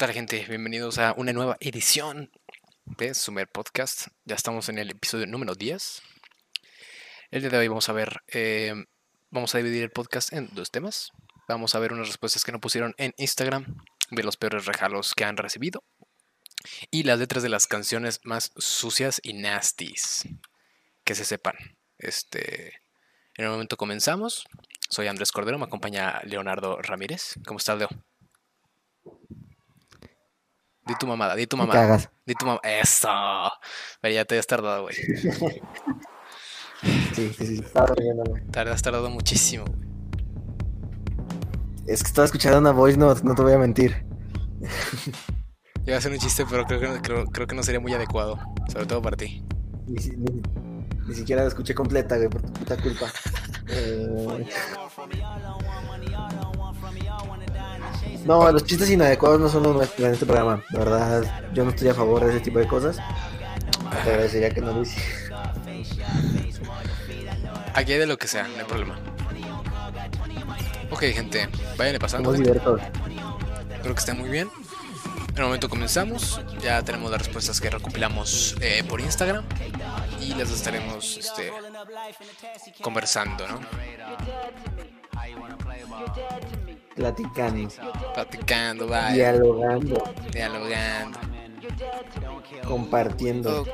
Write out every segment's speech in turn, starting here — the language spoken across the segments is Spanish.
tal gente? Bienvenidos a una nueva edición de Sumer Podcast. Ya estamos en el episodio número 10. El día de hoy vamos a ver, eh, vamos a dividir el podcast en dos temas. Vamos a ver unas respuestas que nos pusieron en Instagram de los peores regalos que han recibido y las letras de las canciones más sucias y nasties. Que se sepan. Este, en el momento comenzamos. Soy Andrés Cordero, me acompaña Leonardo Ramírez. ¿Cómo estás, Leo? Di tu mamada, di tu Me mamada. cagas. Di tu mamada. Eso. Pero ya te has tardado, güey. Sí, sí, sí. Estaba riéndome. Te has tardado muchísimo. güey. Es que estaba escuchando una voice note, no te voy a mentir. Iba a hacer un chiste, pero creo que, no- creo, creo que no sería muy adecuado. Sobre todo para ti. Ni, si- ni- ni siquiera la escuché completa, güey, por tu puta culpa. Eh, No, los chistes inadecuados no son los nuestros en este programa. La verdad, yo no estoy a favor de ese tipo de cosas. Te agradecería que no lo hiciera. Aquí hay de lo que sea, no hay problema. Ok, gente, váyanle pasando. Somos gente. divertidos. Espero que estén muy bien. En el momento comenzamos. Ya tenemos las respuestas que recopilamos eh, por Instagram. Y las estaremos este, conversando, ¿no? Platicando, Platicando, vaya, dialogando, dialogando. Compartiendo.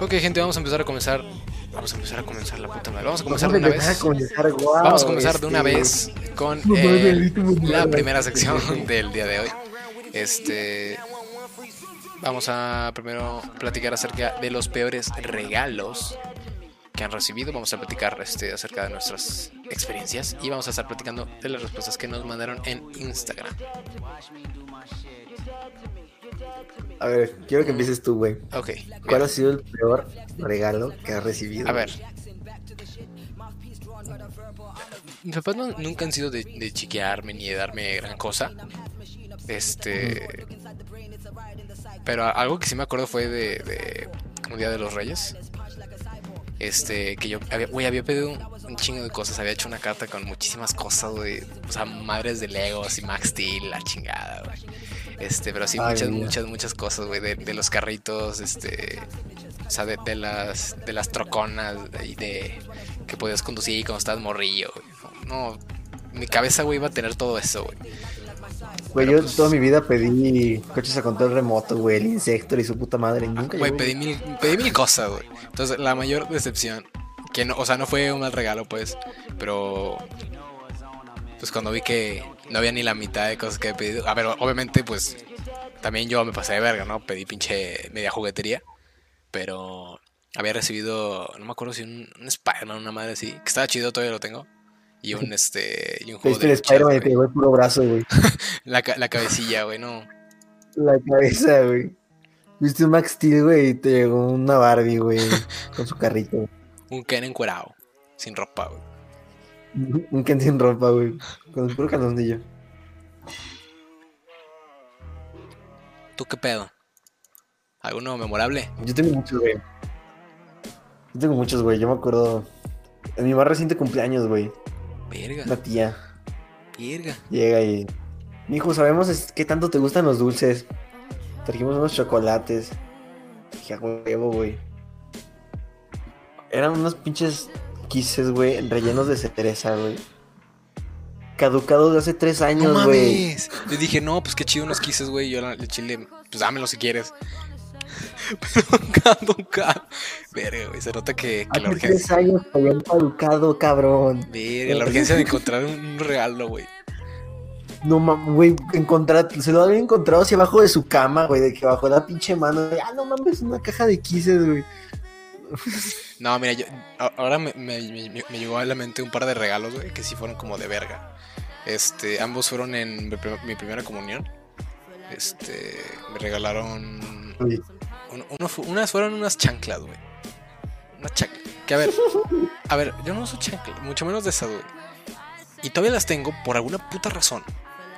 Ok. Gente, vamos a empezar a comenzar. Vamos a empezar a comenzar la puta madre. Vamos a comenzar de una vez. Vamos a comenzar de una este, vez con Eh, la primera sección del día de hoy. Este, vamos a primero platicar acerca de los peores regalos que han recibido. Vamos a platicar este, acerca de nuestras experiencias y vamos a estar platicando de las respuestas que nos mandaron en Instagram. A ver, quiero que empieces tú, güey. Ok, ¿Cuál ha sido el peor regalo que has recibido? a ver. Mis papás no- nunca han sido de, de chiquearme ni de darme gran cosa. Este. Pero algo que sí me acuerdo fue de, de un día de los Reyes. Este, que yo había, güey, había pedido un, un chingo de cosas. Había hecho una carta con muchísimas cosas, güey. O sea, madres de Legos y Max Steel, la chingada, güey. Este, pero sí, Ay, muchas, muchas, muchas cosas, güey. De, de los carritos, este. O sea, de, de las, de las troconas y de que podías conducir cuando estabas morrillo, güey. No, mi cabeza, güey, iba a tener todo eso, güey. Güey, yo pues- toda mi vida pedí coches a control remoto, güey, el insecto y su puta madre. y Nunca Güey, pedí mil, pedí mil cosas, güey. Entonces, la mayor decepción, que no, o sea, no fue un mal regalo, pues, pero pues cuando vi que no había ni la mitad de cosas que he pedido, a ver, obviamente, pues, también yo me pasé de verga, ¿no? Pedí pinche media juguetería, pero había recibido, no me acuerdo si un, un Spider-Man, una madre así, que estaba chido, todavía lo tengo. Y un este. Y un juego de Spider-Man te llegó el puro brazo, güey. la, la cabecilla, güey, no. La cabeza, güey. Viste un Max Steel, güey, y te llegó una Barbie, güey, con su carrito. Un Ken encuerado, sin ropa, güey. Un Ken sin ropa, güey, con su puro calzoncillo. ¿Tú qué pedo? ¿Alguno memorable? Yo tengo muchos, güey. Yo tengo muchos, güey. Yo me acuerdo. En mi más reciente cumpleaños, güey. Verga, Una tía verga. llega y. Mijo, sabemos es- qué tanto te gustan los dulces. Trajimos unos chocolates. Dije, a huevo, güey. Eran unos pinches quises, güey, rellenos de cereza, güey. Caducados de hace tres No años, güey. mames. Le dije, no, pues qué chido unos quises, güey. Yo le chile, pues dámelo si quieres. Pero caducado. Verga, güey. Se nota que, que la urgencia. tres años habían caducado, cabrón. Verga, la urgencia de encontrar un, regalo, güey. No mames, güey, encontrar, se lo había encontrado hacia abajo de su cama, güey, de que bajo la pinche mano, de, ah, no mames, una caja de quises, güey. No, mira, yo, ahora me, me- me- me llegó a la mente un par de regalos, güey, que sí fueron como de verga. Este, ambos fueron en mi primera comunión. Este, me regalaron. Uno unas fueron unas chanclas, güey. Una chancla. Que a ver, a ver, yo no uso chanclas, mucho menos de esas, güey. Y todavía las tengo por alguna puta razón.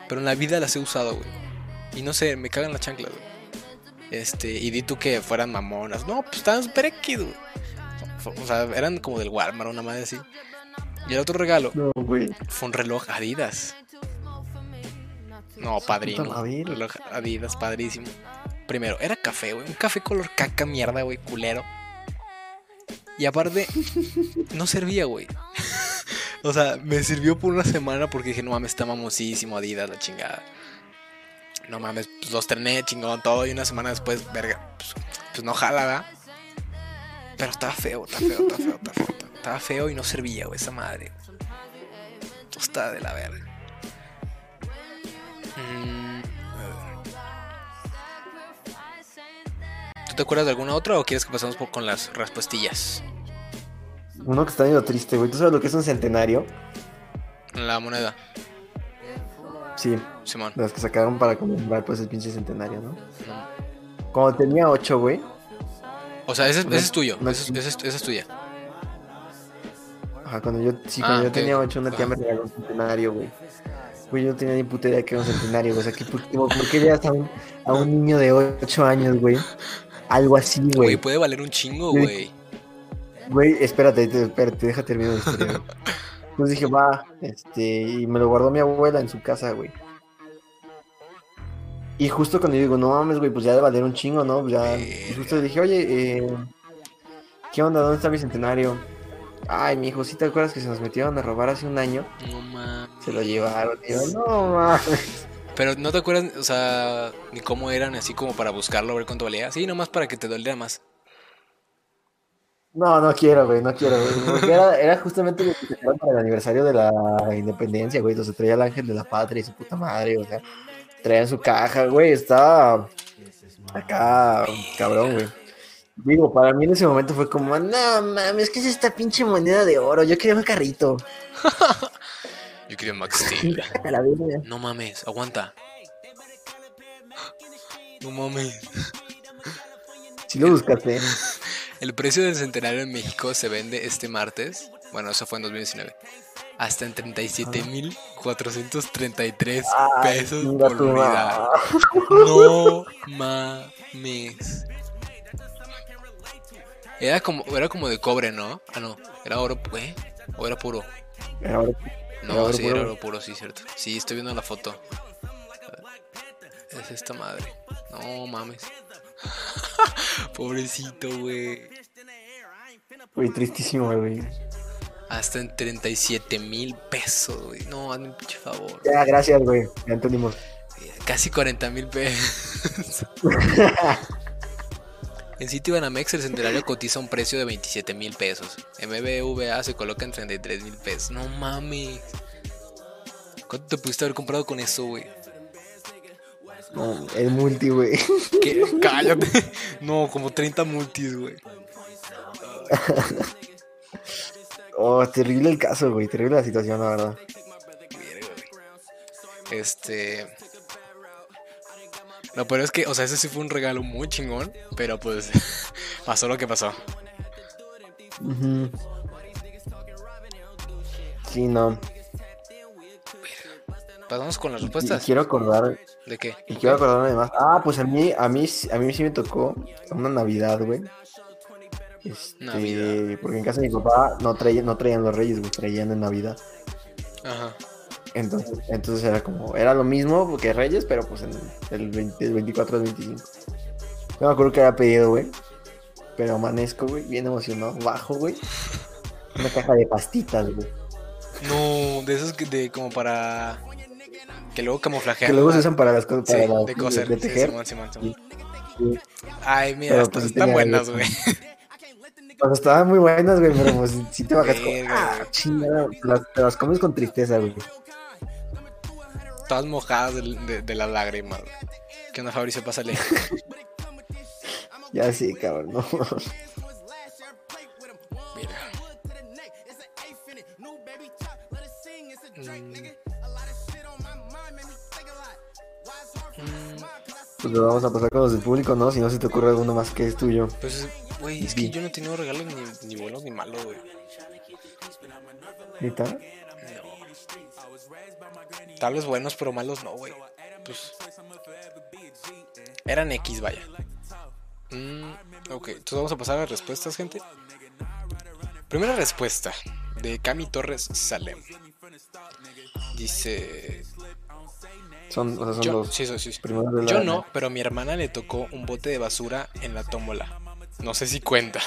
Pero en la vida las he usado, güey. Y no sé, me cagan las chanclas, güey. Este, y di tú que fueran mamonas. No, pues estaban super X, güey. O sea, eran como del Walmart, una madre así. Y el otro regalo No, güey. fue un reloj Adidas. No, padrino. Reloj Adidas, padrísimo. Primero, era café, güey. Un café color caca, mierda, güey, culero. Y aparte, no servía, güey. o sea, me sirvió por una semana porque dije, no mames, está mamosísimo Adidas, la chingada. No mames, pues los trené, chingón, todo. Y una semana después, verga, pues, pues no jala, ¿verdad? Pero estaba feo, está feo, está feo, está feo. Estaba feo y no servía, güey, esa madre. Está de la verga. Mm, ¿Tú te acuerdas de alguna otra o quieres que pasemos por- con las respuestillas? Uno que está medio triste, güey. ¿Tú sabes lo que es un centenario? La moneda, Sí, Simón. las que sacaron para conmemorar pues el pinche centenario, ¿no? Mm. Cuando tenía ocho, güey. O sea, ese, ese es tuyo. no, ese es- ese es- esa es tuya. Ajá, cuando yo, sí, Ah, cuando yo ok. tenía ocho, una tía Ajá. me regaló un centenario, güey. Güey, yo no tenía ni puta idea que era un centenario, güey. O sea, que, ¿por, qué- por qué le das a un, a un niño de ocho años, güey? Algo así, Güey, güey. puede valer un chingo, güey. Güey, espérate, te- espérate, deja terminar la historia. Entonces dije, va, este, y me lo guardó mi abuela en su casa, güey. Y justo cuando yo digo, no mames, güey, pues ya debe valer un chingo, ¿no? Pues ya. Y justo le dije, oye, eh, ¿qué onda? ¿Dónde está mi centenario? Ay, mi hijo, ¿sí te acuerdas que se nos metieron a robar hace un año? No mames. Se lo llevaron, y yo, no mames. Pero no te acuerdas, o sea, ni cómo eran, así como para buscarlo, a ver cuánto valía. Sí, nomás para que te doliera más. No, no quiero, güey, no quiero, güey. Porque era, era justamente lo que para el aniversario de la independencia, güey. Entonces traía el ángel de la patria y su puta madre, o sea, traía en su caja, güey. Estaba acá, cabrón, güey. Digo, para mí en ese momento fue como, no mames, ¿qué es esta pinche moneda de oro? Yo quería un carrito. Yo quería Max Steel. No mames, aguanta. No mames. Si lo buscaste. El precio del centenario en México se vende este martes. Bueno, eso fue en 2019. Hasta en 37.433 Ay, pesos por unidad. No mames. Era como, era como de cobre, ¿no? Ah, no. Era oro, ¿eh? ¿O era puro? Era oro- No, Era oro sí, puro. era oro puro, sí, cierto. Sí, estoy viendo la foto. Es esta madre. No mames. Pobrecito, güey. Güey, tristísimo, güey. Hasta en 37 mil pesos, güey. No, hazme un pinche favor. Ya, gracias, güey. Ya entendimos. Casi 40 mil pesos. En sitio Banamex el centenario cotiza un precio de 27 mil pesos. En BBVA se coloca en 33 mil pesos. No mames. ¿Cuánto te pudiste haber comprado con eso, güey? No, el multi, güey. Cállate. No, como 30 multis, güey. Oh, terrible el caso, güey. Terrible la situación, la verdad. Este. Lo peor es que, o sea, ese sí fue un regalo muy chingón, pero pues pasó lo que pasó. Sí, no. Pasamos con las y respuestas. quiero acordar, ¿De qué? y quiero acordarme además. Ah, pues a mí, a mí, a mí sí me tocó una Navidad, güey. Este, Navidad. porque en casa de mi papá no traían, no traían los reyes, güey, traían en Navidad. Ajá. Entonces, entonces era como, era lo mismo que Reyes, pero pues en el, 20 el 24 al 25. No me acuerdo que había pedido, güey. Pero amanezco, güey, bien emocionado. Bajo, güey. Una caja de pastitas, güey. No, de esos que de como para que luego camuflajean. Que luego se usan para las cosas, Sí, de coser. de Sí, tejer. Simón, Simón, Simón. Sí. Ay, mira, estas pues, están buenas, güey. Sea, estaban muy buenas, güey, pero pues si te bajas como, Verga, ah, chingada, las, te las comes con tristeza, güey. Todas mojadas de, de- de las lágrimas. ¿Qué onda, Fabricio? Pásale. Ya sí, cabrón, no. Mira. Mm. Pues lo vamos a pasar con los del público, ¿no? Si no se te ocurre alguno más que es tuyo. Pues, güey, es que yo no he tenido regalos ni, ni buenos ni malos, güey. ¿Neta? No. Tal vez buenos, pero malos no, güey. Pues. Eran X, vaya. Mm, ok, entonces vamos a pasar a las respuestas, gente. Primera respuesta de Cami Torres Salem. Dice. Son, o sea, son Yo, los sí, sí, sí, sí. primeros de la- Yo no, pero a mi hermana le tocó un bote de basura en la tómbola. No sé si cuenta.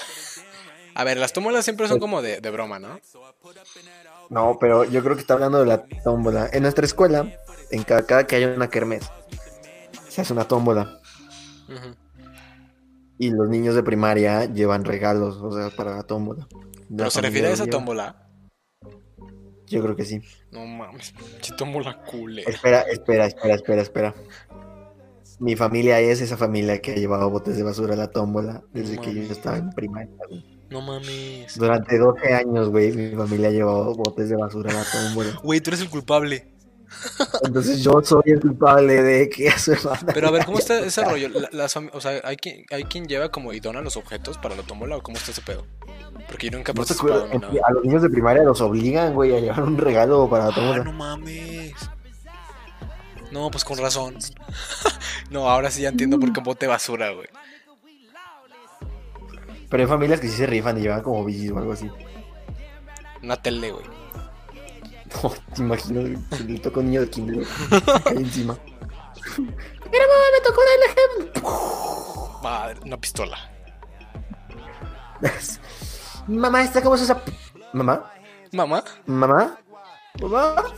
A ver, las tómbolas siempre son como de, de broma, ¿no? No, pero yo creo que está hablando de la tómbola. En nuestra escuela, en cada, cada que haya una kermés, se hace una tómbola. Y los niños de primaria llevan regalos, o sea, para la tómbola. La ¿Pero se refiere a esa lleva. tómbola? Yo creo que sí. No mames, che tómbola culera. Espera, espera, espera, espera, espera. Mi familia es esa familia que ha llevado botes de basura a la tómbola desde No que yo estaba en primaria. No mames. Durante 12 años, güey, mi familia ha llevado botes de basura a la tómbola. Güey, tú eres el culpable. Entonces yo soy el culpable de que a su hermana. Pero a ver, ¿cómo está ese rollo? La- las o sea, ¿hay quien, ¿hay quien lleva como y dona los objetos para la tómbola o cómo está ese pedo? Porque yo nunca he ¿No participado nada. A los niños de primaria los obligan, güey, a llevar un regalo para la Ah, tómbola. no mames. No, pues con razón. no, ahora sí ya entiendo por qué un bote de basura, güey. Pero hay familias que sí se rifan y llevan como bicis o algo así. Una tele, güey. No, te imagino, que le toca un niño de kinder, cae encima. Mira, mamá, me tocó darle Madre, una pistola. Mamá, ¿esta cómo se usa? ¿Mamá? Mamá, ¿Mamá? ¿Mamá?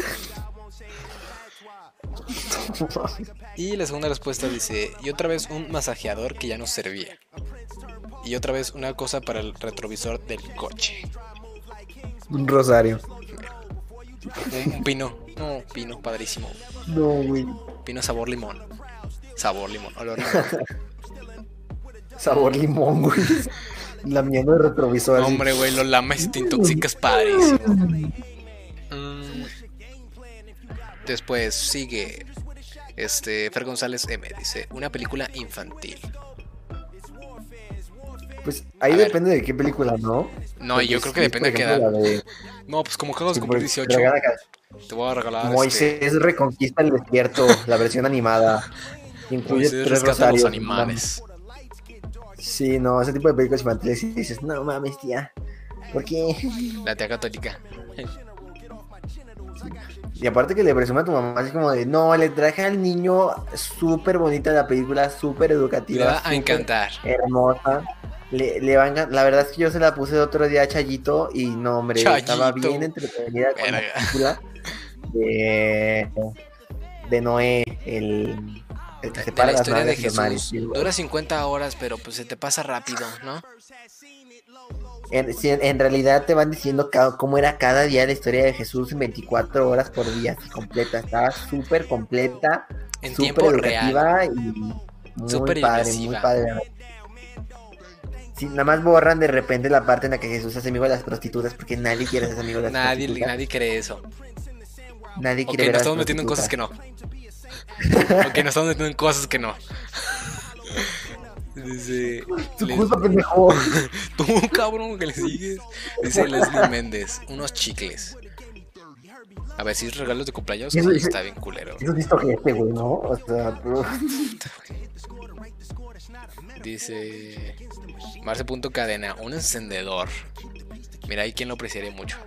Y la segunda respuesta dice, y otra vez un masajeador que ya no servía. Y otra vez una cosa para el retrovisor del coche. Un rosario. Un, un pino. No, pino, padrísimo. No, güey. Pino sabor limón. Sabor limón, olor limón. Sabor limón, güey. Lamiendo el retrovisor. No, así. hombre, güey, lo lames y te intoxicas padrísimo. Mm. Después sigue este Fer González M dice una película infantil. Pues ahí A ver. depende de qué película, ¿no? No, Porque yo creo que depende de qué edad. No, pues como acabas de cumplir porque 18, regala acá, te voy a regalar este, Moisés reconquista el desierto, la versión animada. Incluye Moisés tres a los rosarios. animales. Sí, no, ese tipo de películas infantiles y dices, no mames, tía. ¿Por qué? La tía católica. Y aparte que le presume a tu mamá así como de, no, le traje al niño súper bonita la película, súper Le educativa. va a encantar. Hermosa. Le, le va a La verdad es que yo se la puse otro día a Chayito y no, hombre, estaba bien entretenida con la película de, de Noé, el, el que De, de separa la las historia de. Jesús. Dura 50 horas, pero pues se te pasa rápido, ¿no? En, en- realidad te van diciendo cómo era cada día la historia de Jesús en 24 horas por día, así completa. Estaba súper completa, súper tiempo real. educativa y muy Súper padre, muy padre. Sí, nada más borran de repente la parte en la que Jesús hace amigo de las prostitutas porque nadie quiere ser amigo de las Nadie, prostitutas. nadie cree eso. Nadie quiere ver nos estamos metiendo en cosas que no. ok, nos estamos metiendo en cosas que no. Dice. Tu Les- pendejo. Tú, cabrón, que le sigues. Dice Leslie Méndez, unos chicles. A ver si es regalos de cumpleaños. Eso sí, está bien culero. Eso es visto que este, güey, ¿no? O sea, pero- Dice Marce Punto Cadena, un encendedor. Mira, hay quien lo apreciaría mucho.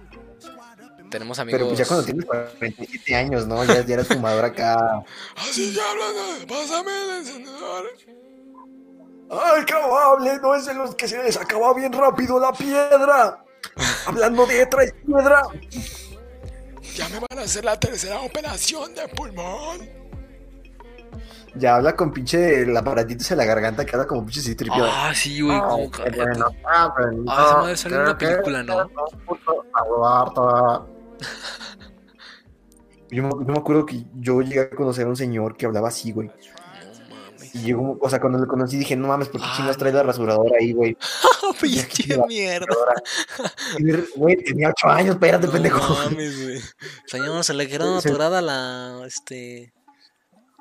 Tenemos amigos. pero pues ya cuando tienes 47 años, ¿no? Ya, ya eres fumador acá. Así ya hablan, pásame el encendedor. ¡Ay, qué amable! No es de los que se les acaba bien rápido la piedra. Hablando de traes piedra. Ya me van a hacer la tercera operación de pulmón. Ya habla con pinche el aparatito en la garganta que habla como pinche citripio. Ah, sí, güey, como cállate. ah, pero Ah, esa madre salió en una película, ¿no? Yo me, yo me acuerdo que yo llegué a conocer a un señor que hablaba así, güey. No mames. Y llegó, o sea, cuando lo conocí dije, no mames, ¿por qué Ah, chingas trae la rasuradora ahí, güey? Pinche mierda. Güey, tenía ocho años, espérate, No pendejo. mames, güey. Señor, se le quedó Sí. atorada la. Este.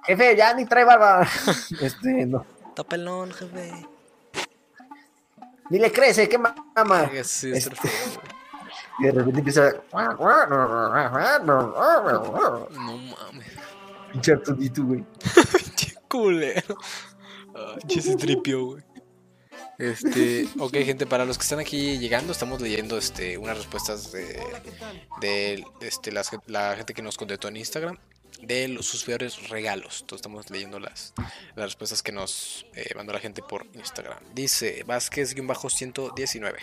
Jefe, ya ni trae barba. Este, no. Está pelón, jefe. Ni le crece, qué mama. Verga, sí, Este-. Y de repente empieza. No mames. Pinche Arturito, güey. Che culero. Ah, che, se tripió, güey. Este, ok, gente, para los que están aquí llegando, estamos leyendo este, unas respuestas de, de este, las- la gente que nos contestó en Instagram de los, sus peores regalos. Entonces estamos leyendo las, las respuestas que nos eh, mandó la gente por Instagram. Dice Vázquez-119.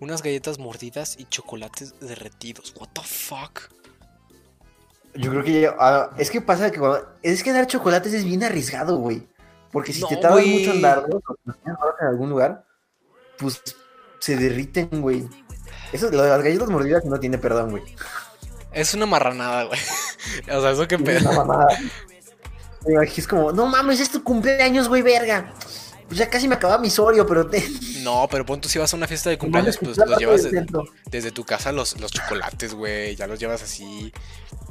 Unas galletas mordidas y chocolates derretidos. What the fuck? Yo creo que ya- ah, es que pasa que cuando- es que dar chocolates es bien arriesgado, güey. Porque si No, te tardas mucho en darlos, en algún lugar, pues se derriten, güey. Eso, lo de las galletas mordidas no tiene perdón, güey. Es una marranada, güey. O sea, eso que Es pedo. una mamada. Es como, no mames, es tu cumpleaños, güey, verga. Pues ya casi me acababa mi sorio, pero te. No, pero pon tú si vas a una fiesta de cumpleaños, pues los llevas desde tu casa los, los chocolates, güey. Ya los llevas así,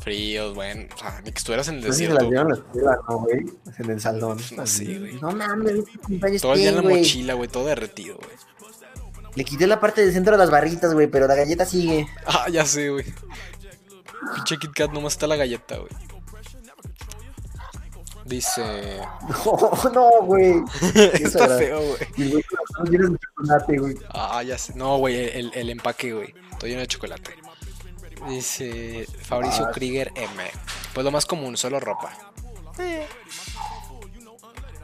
fríos, güey. O sea, ni que estuvieras en el si se las desierto. llevan a la escuela, ¿no, güey? En el salón. No sé, güey. No mames, es tu cumpleaños, Todo el día en la mochila, güey, todo derretido, güey. Le quité la parte del centro de las barritas, güey, pero la galleta sigue. Ah, ya sé, güey. Pinche Kit Kat, nomás está la galleta, güey. Dice. No, no, güey. está feo, güey. De chocolate, güey. Ah, ya sé. No, güey, el, el empaque, güey. Todo lleno de chocolate. Dice Fabricio Ah. Krieger M. Pues lo más común, solo ropa.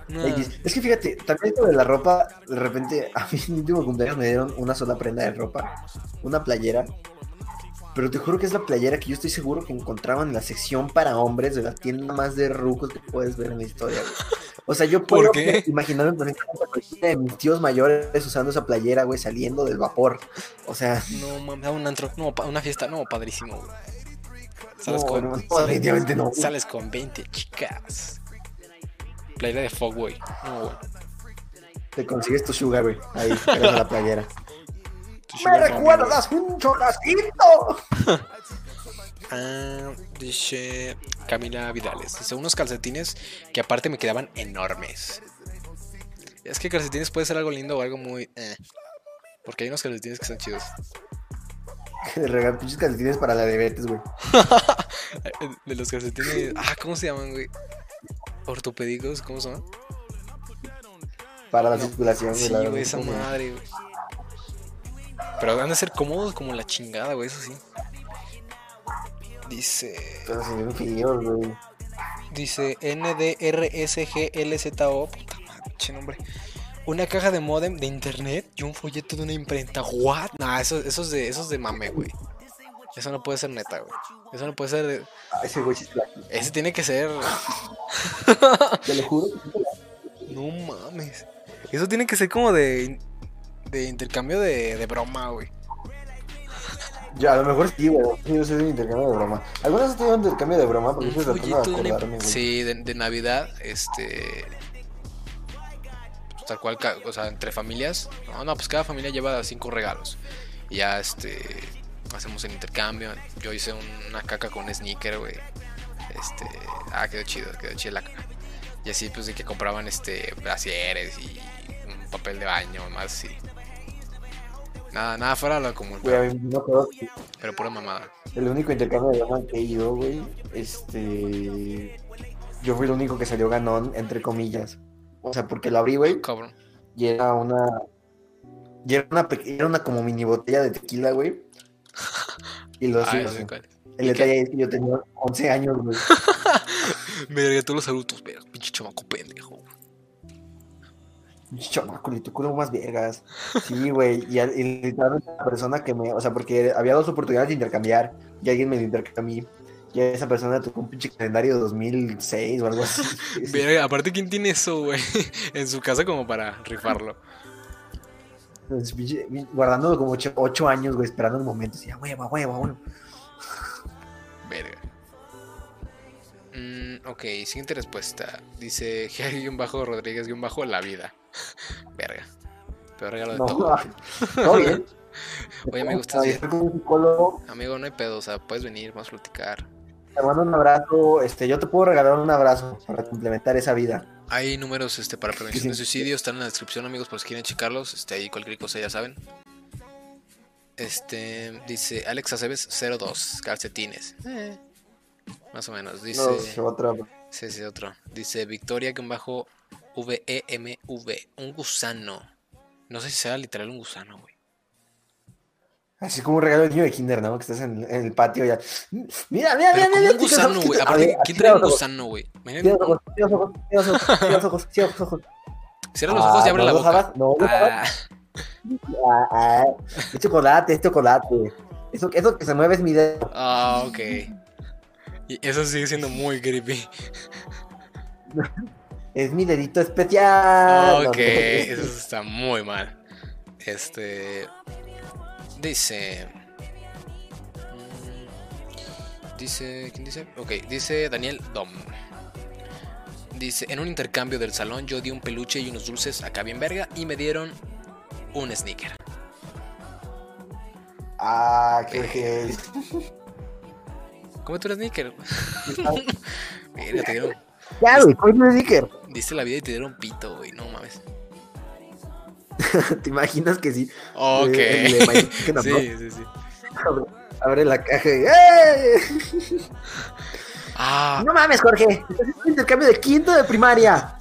No. X. Es que fíjate, también esto de la ropa, de repente, a mí en mi último cumpleaños me dieron una sola prenda de ropa, una playera. Pero te juro que es la playera que yo estoy seguro que encontraban en la sección para hombres de la tienda más de rucos que puedes ver en la historia. güey. O sea, yo ¿Por puedo imaginarme perfectamente de mis tíos mayores usando esa playera, güey, saliendo del vapor. O sea, No, mames, a un antro, no, una fiesta, no, padrísimo, güey. Sales, no, con, no, no, sales- definitivamente no. sales con 20 chicas. Playera de Fog, güey. No, güey. Te consigues tu sugar, güey, ahí, a la playera. ¡Me güey. recuerdas un chocasquito! Ah, dice Camila Vidales. Dice unos calcetines que aparte me quedaban enormes. Es que calcetines puede ser algo lindo o algo muy. eh. Porque hay unos calcetines que están chidos. De regalar pinches calcetines para la diabetes, güey. De los calcetines. Ah, ¿cómo se llaman, güey? Ortopédicos, ¿cómo se llaman? Para la circulación, Sí, la- güey, esa madre, güey. Pero van a ser cómodos como la chingada, güey, eso sí. Dice. Pero se güey. Dice NDRSGLZO. Puta madre, nombre. Una caja de modem de internet y un folleto de una imprenta. ¿What? Nah, eso, eso, es de, eso es de mame, güey. Eso no puede ser neta, güey. Eso no puede ser. de- Ah, ese güey es. Ese tiene que ser. Te lo juro. No mames. Eso tiene que ser como de. De intercambio de, de broma, güey. Ya, a lo mejor sí, güey. Yo soy de intercambio de broma. ¿Algunas has tenido un intercambio de broma? Porque estoy tratando folleto de acordarme, güey. Sí, de, de Navidad, este. pues, Tal cual, o sea, entre familias. No, no, pues cada familia lleva cinco regalos. Y ya, este. Hacemos el intercambio. Yo hice un- una caca con un sneaker, güey. Este. Ah, quedó chido, quedó chida la caca. Y así, pues, de que compraban, este. Brasieres y un papel de baño, más así. Nada, nada fuera de lo común, Güey, pero, no pura mamada. el único intercambio de broma que he ido, güey, este... Yo fui el único que salió ganón, entre comillas. O sea, porque lo abrí, güey, Cabrón. y era una... Y era una, pe- era una como mini botella de tequila, güey. Y lo cuál. El detalle es que yo tenía 11 años, güey. Me daría todos los adultos, pero pinche chamaco pendejo. Chamaco, le tocó más vergas. Sí, güey. Y, y literalmente la persona que me. O sea, porque había dos oportunidades de intercambiar. Y alguien me lo intercambió. Y a esa persona tocó un pinche calendario de 2006 o algo así. Verga, aparte, ¿quién tiene eso, güey? En su casa como para rifarlo. Entonces, guardándolo como 8 años, güey, esperando el momento. Así, "Ah, hueva, bueno. Verga. Mm, ok, siguiente respuesta. Dice bajo Rodríguez bajo la vida. Verga. Peor regalo de No, todo. todo bien. Oye, un psicólogo. Amigo, no hay pedo, o sea, puedes venir, vamos a platicar. Te mando un abrazo. Este, yo te puedo regalar un abrazo para complementar esa vida. Hay números este, para prevención de suicidio, están en la descripción, amigos, por si quieren checarlos. Este, ahí cualquier cosa ya saben. Este, dice Alex Aceves 02, calcetines. Eh, más o menos. Dice. No, sí, otra. Sí, sí, otro. Dice Victoria que bajo V-E-M-V. Un gusano. No sé si será literal un gusano, güey. Así como un regalo de niño de kinder, ¿no? Que estás en, en el patio ya. Mira, mira, Pero mira, mira. un gusano, güey. Aparte, ¿quién trae un gusano, güey? Cierra los ojos, cierra los ojos, cierra los ojos, cierra los ojos, cierra los ojos. Cierra los ojos y Ah, abre no la boca. sabas, no. Ah, Ah, ah, es chocolate, es chocolate. Eso, eso que se mueve es mi dedo. ah, ok. Y eso sigue siendo muy creepy. Es mi dedito especial. Ok, eso está muy mal. Este. Dice. mm, Dice. ¿Quién dice? Ok, dice Daniel Dom. Dice: En un intercambio del salón, yo di un peluche y unos dulces acá bien verga y me dieron un sneaker. Ah, qué que ¿Cómo tú eres sneaker? Mira, te dieron. Ya, güey, ¿cuál es el sticker? Diste la vida y te dieron pito, güey. No mames. ¿Te imaginas que sí? Ok. Eh, el Chicken sí, sí, sí. Abre, abre la caja y ¡eh! Ah, No mames, Jorge. Estás un intercambio de quinto de primaria.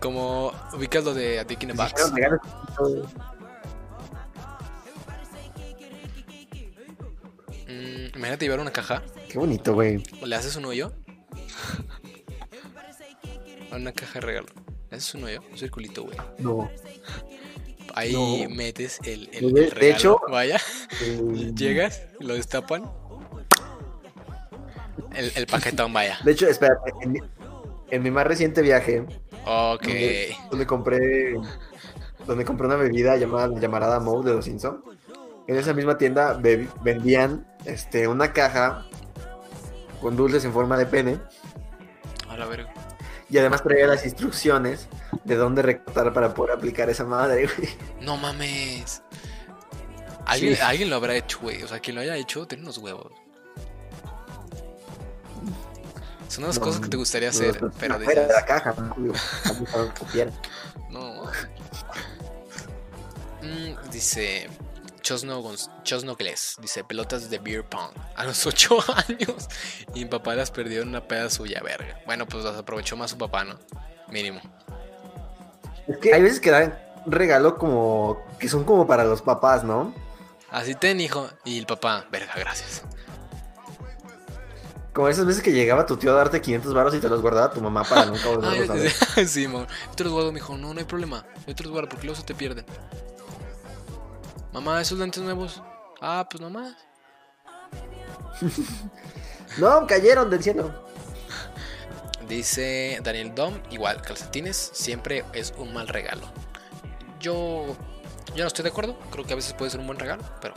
como ubicas lo de A Dick in a Box. Dijeron, regalos. Mm, imagínate llevar una caja, Qué bonito, güey. le haces un hoyo. A una caja de regalo. Le haces un hoyo, un circulito, güey. No. Ahí No. metes el, el, De- el de regalo. hecho- Vaya, Eh, llegas, lo destapan. El, el paquetón, vaya. De hecho, espera, en, mi- en mi más reciente viaje, Ok. donde, donde compré donde compré una bebida llamada la llamarada Moe de los Simpson. En esa misma tienda vendían este, una caja con dulces en forma de pene A la verga. y además traía las instrucciones de dónde recortar para poder aplicar esa madre, güey. No mames. Alguien, Sí. alguien lo habrá hecho, güey. O sea, quien lo haya hecho tiene unos huevos. Son unas No, cosas que te gustaría no, hacer, no, pero afuera dices, de la caja, ¿no? Copiar. no. Mm, dice Chosno, Chosno Gles, dice pelotas de beer pong a los 8 años y mi papá las perdió en una peda suya, verga. Bueno, pues las aprovechó más su papá, ¿no? Mínimo. Es que hay veces que dan regalo como que son como para los papás, ¿no? Así ten, hijo. Y el papá, verga, gracias. Como esas veces que llegaba tu tío a darte 500 baros y te los guardaba tu mamá para nunca volverlos a ver. sí, sí, mo. Yo te los guardo, mijo. No, no hay problema. Yo te los guardo porque luego se te pierden. Mamá, esos lentes nuevos. Ah, pues nomás. No, cayeron del cielo. Dice Daniel Dom, igual, calcetines siempre es un mal regalo. Yo, yo no estoy de acuerdo, creo que a veces puede ser un buen regalo, pero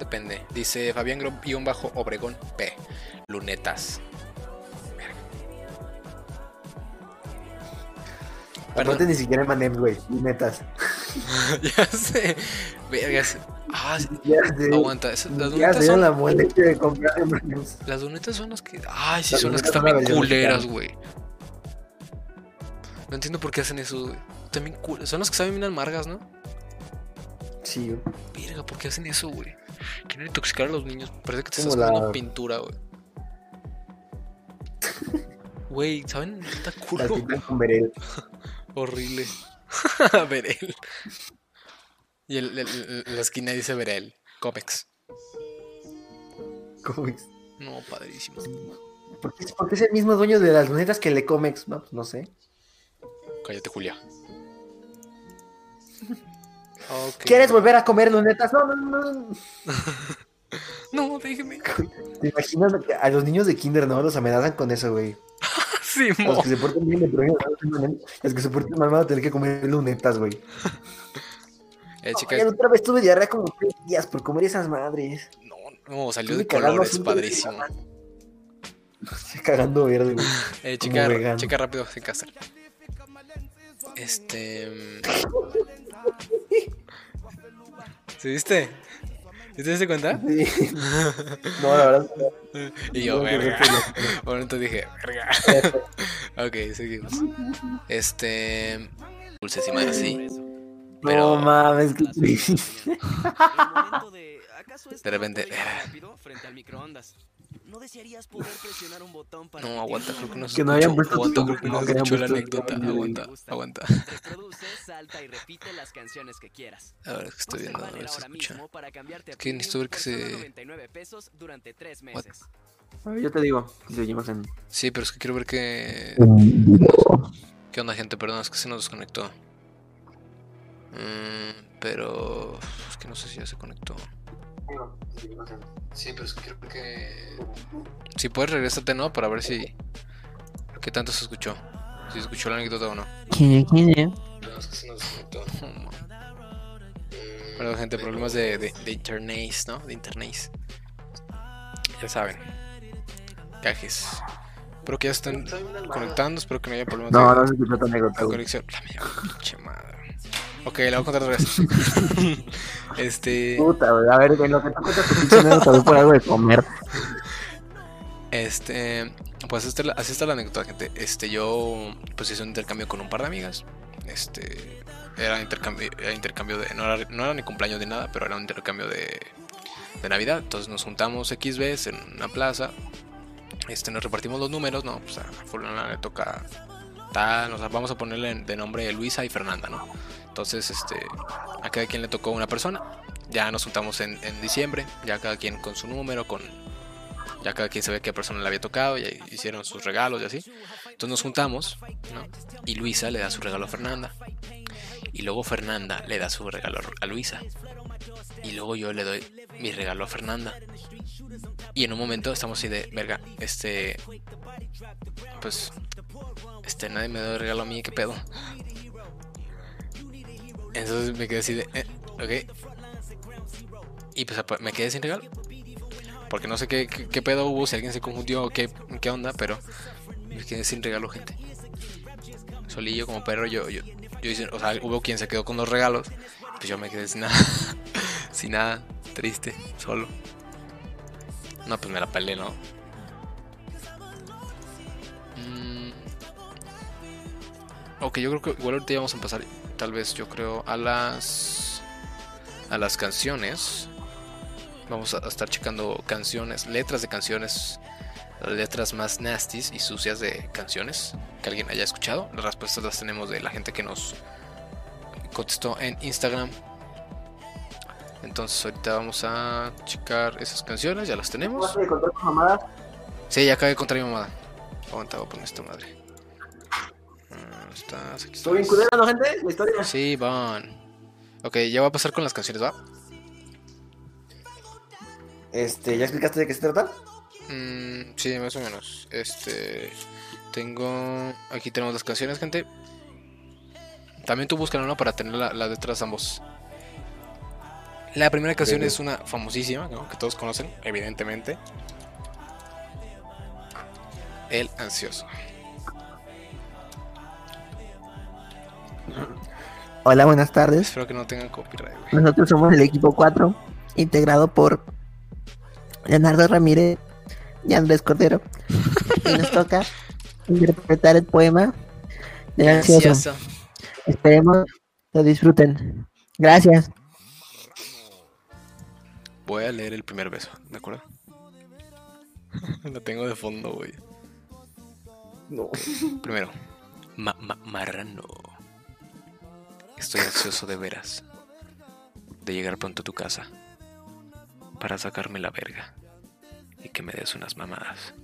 depende. Dice Fabián Gro- guion bajo Obregón P. Lunetas. Aparte ni siquiera M&M's, güey. Netas. ya sé. Vergas. Ah, Ya sé. aguanta. las se son, la de comprar las lunetas son las que. Ay, sí, Las son las que están bien culeras, güey. No entiendo por qué hacen eso, güey. También cul- Son las que saben bien amargas, ¿no? Sí, güey. Verga, ¿por qué hacen eso, güey? Quieren intoxicar a los niños. Parece que te Como estás la- comiendo pintura, güey. Güey, ¿saben? Está culo. Horrible. Verel. Y el, el- el- la esquina dice Verel. Comex. ¿Cómo es? No, padrísimo. ¿Por qué, por qué es el mismo dueño de las lunetas que le Comex? No, pues no sé. Cállate, Julia. ¿Quieres volver a comer lunetas? No, no, no. no. Déjeme. ¿Te imaginas a los niños de kinder, no? Los amenazan con eso, güey. Sí, A mo. los que se portan bien, a los que se portan mal van a tener que comer lunetas, güey. Eh, chicas. otra vez tuve diarrea como tres días por comer esas madres. No, no, salió Estuve de colores, padrísimo. Estoy cagando verde, güey. Eh, chica rápido, sin casar. Este. mm. ¿Sí viste? ¿Sí ¿Te diste cuenta? Sí. No, la verdad. Y yo, no, verga. no, no, Bueno, entonces dije, verga. ok, seguimos. Este. Dulces y madres, sí. Pero- No mames, De repente- frente al microondas. ¿No desearías poder presionar un botón para No, aguanta, creo que no se Que no hayan puesto Aguanta, creo que no hayan escuchó la puesto anécdota. Aguanta, aguanta. Reproduce, salta y repite las canciones que quieras. A ver, es que estoy viendo, a ver si escucha. Es que necesito ver que se- 99 pesos durante meses. Yo te digo, si seguimos en. Sí, pero es que quiero ver que... ¿Qué onda, gente? Perdón, es que se nos desconectó. Mm, pero... Es que no sé si ya se conectó. Sí, pero es que quiero ver que... Si puedes, regrésate, ¿no? Para ver si... ¿Qué tanto se escuchó? Si se escuchó la anécdota o no. Perdón, es que se nos desconectó. Perdón, gente, problemas de, de, de internet, ¿no? De internet. Ya saben. Cajes. Espero que ya estén conectando, espero que no haya problemas No, de, no se escuchó tu anécdota. conexión. La mía, pinche madre. Ok, la voy a contar otra vez. este, Puta, güey. A ver, güey, lo que tú cuentas tu pinche por algo de comer. este, pues esta es la- así está la anécdota, gente. Este, yo, pues hice un intercambio con un par de amigas. Este, era intercambio, era intercambio de, no era, no era ni cumpleaños ni nada, pero era un intercambio de, de Navidad. Entonces nos juntamos X veces en una plaza. Este, nos repartimos los números, ¿no? Pues a fulana le toca tal, o sea, vamos a ponerle de nombre Luisa y Fernanda, ¿no? Entonces, este, a cada quien le tocó una persona. Ya nos juntamos en, en diciembre, ya cada quien con su número, con ya cada quien sabía qué persona le había tocado, ya hicieron sus regalos y así. Entonces nos juntamos. Y Luisa le da su regalo a Fernanda. Y luego Fernanda le da su regalo a Luisa. Y luego yo le doy mi regalo a Fernanda. Y en un momento estamos así de, verga, este... Pues... Este, nadie me dio regalo a mí, ¿qué pedo? Entonces me quedé así de, eh. Y pues me quedé sin regalo. Porque no sé qué pedo hubo, si alguien se confundió o qué, qué onda, pero me quedé sin regalo, gente. Solillo como perro, yo, yo, yo hice, o sea, hubo quien se quedó con los regalos, pues yo me quedé sin nada, sin nada, triste, solo. No, pues me la pelé, ¿no? Mm. Ok, yo creo que igual ahorita ya vamos a empezar, tal vez yo creo, a las a las canciones. Vamos a estar checando canciones, letras de canciones, letras más nasties y sucias de canciones que alguien haya escuchado. Las respuestas las tenemos de la gente que nos contestó en Instagram. Entonces ahorita vamos a checar esas canciones, ya las tenemos. ¿Vas a contar tu mamada? Sí, ya acabé de contar mi mamada. Aguanta, voy a poner esta madre. Ah, estás, aquí ¿Estuvo bien culera, no, gente? La historia. Sí, van. Ok, ya va a pasar con las canciones, ¿va? Este, ¿ya explicaste de qué se trata? Mm, sí, más o menos. Este. Tengo. Aquí tenemos las canciones, gente. También tú buscan una para tener la- las letras ambos. La primera canción es una famosísima, ¿no? que todos conocen, evidentemente. El ansioso. Hola, buenas tardes. Espero que no tengan copyright, güey. Nosotros somos el equipo 4, integrado por Leonardo Ramírez y Andrés Cordero. Y nos toca interpretar el poema del ansioso. Ansioso. Esperemos lo disfruten. Gracias. Voy a leer el primer beso, ¿de acuerdo? Lo tengo de fondo, güey. No. Primero, ma- ma- marrano. Estoy ansioso de veras. De llegar pronto a tu casa. Para sacarme la verga. Y que me des unas mamadas.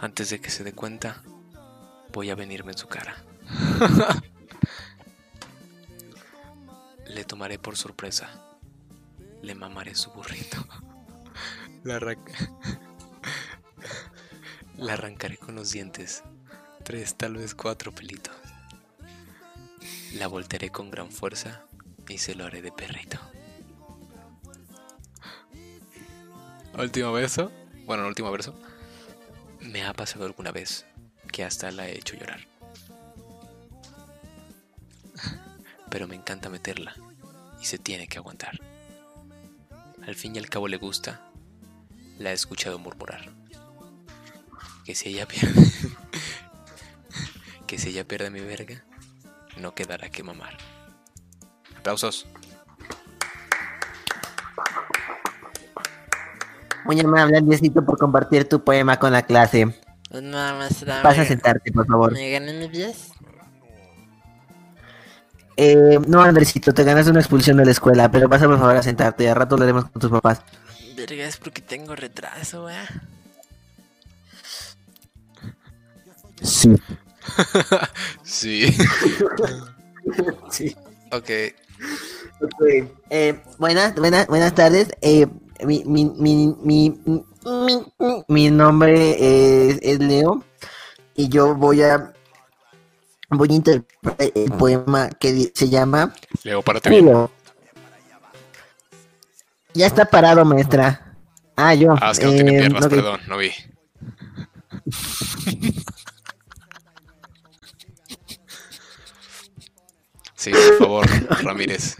Antes de que se dé cuenta, voy a venirme en su cara. Le tomaré por sorpresa. Le mamaré su burrito. La, arranca- La arrancaré con los dientes. Tres, tal vez cuatro pelitos. La voltearé con gran fuerza y se lo haré de perrito. Último verso. Bueno, el último verso. Me ha pasado alguna vez que hasta la he hecho llorar. Pero me encanta meterla y se tiene que aguantar. Al fin y al cabo le gusta. La he escuchado murmurar. Que si ella pierde. que si ella pierde mi verga, no quedará que mamar. Aplausos. Muy amable, Diosito, por compartir tu poema con la clase. No, maestra. Pasa a sentarte, por favor. ¿Me gané mi 10? Eh, no, Andresito, te ganas una expulsión de la escuela, pero pasa por favor a sentarte. A rato lo haremos con tus papás. Verga, es porque tengo retraso, wea. Sí. Sí. Sí. ok. Ok. Eh, buenas, buenas, buenas tardes. Eh, mi, mi, mi, mi, mi, mi nombre es, es Leo y yo voy a voy a interpretar el poema que se llama Leo, párate bien. Ya está parado, maestra. Ah, yo. Ah, es que no tiene Eh, piernas, perdón, no vi. Sí, por favor, Ramírez.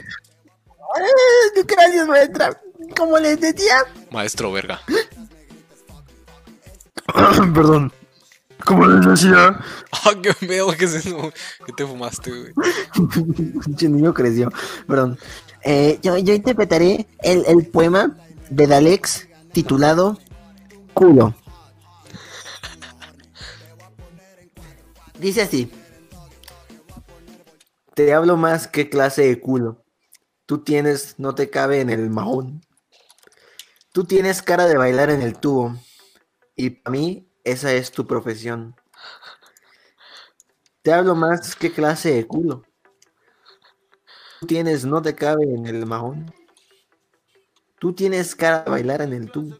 Gracias, maestra. Como les decía. Maestro verga. Perdón. Como les decía. Ah, qué pedo que es eso. ¿Qué te fumaste, güey? Pinche niño creció. Perdón. Eh, yo, yo interpretaré el, el poema de Dalex titulado Culo. Dice así. Te hablo más que clase de culo. Tú tienes, no te cabe en el mahón. Tú tienes cara de bailar en el tubo. Y para mí, esa es tu profesión. Te hablo más que clase de culo. Tú tienes, no te cabe en el mahón. Tú tienes cara de bailar en el tubo.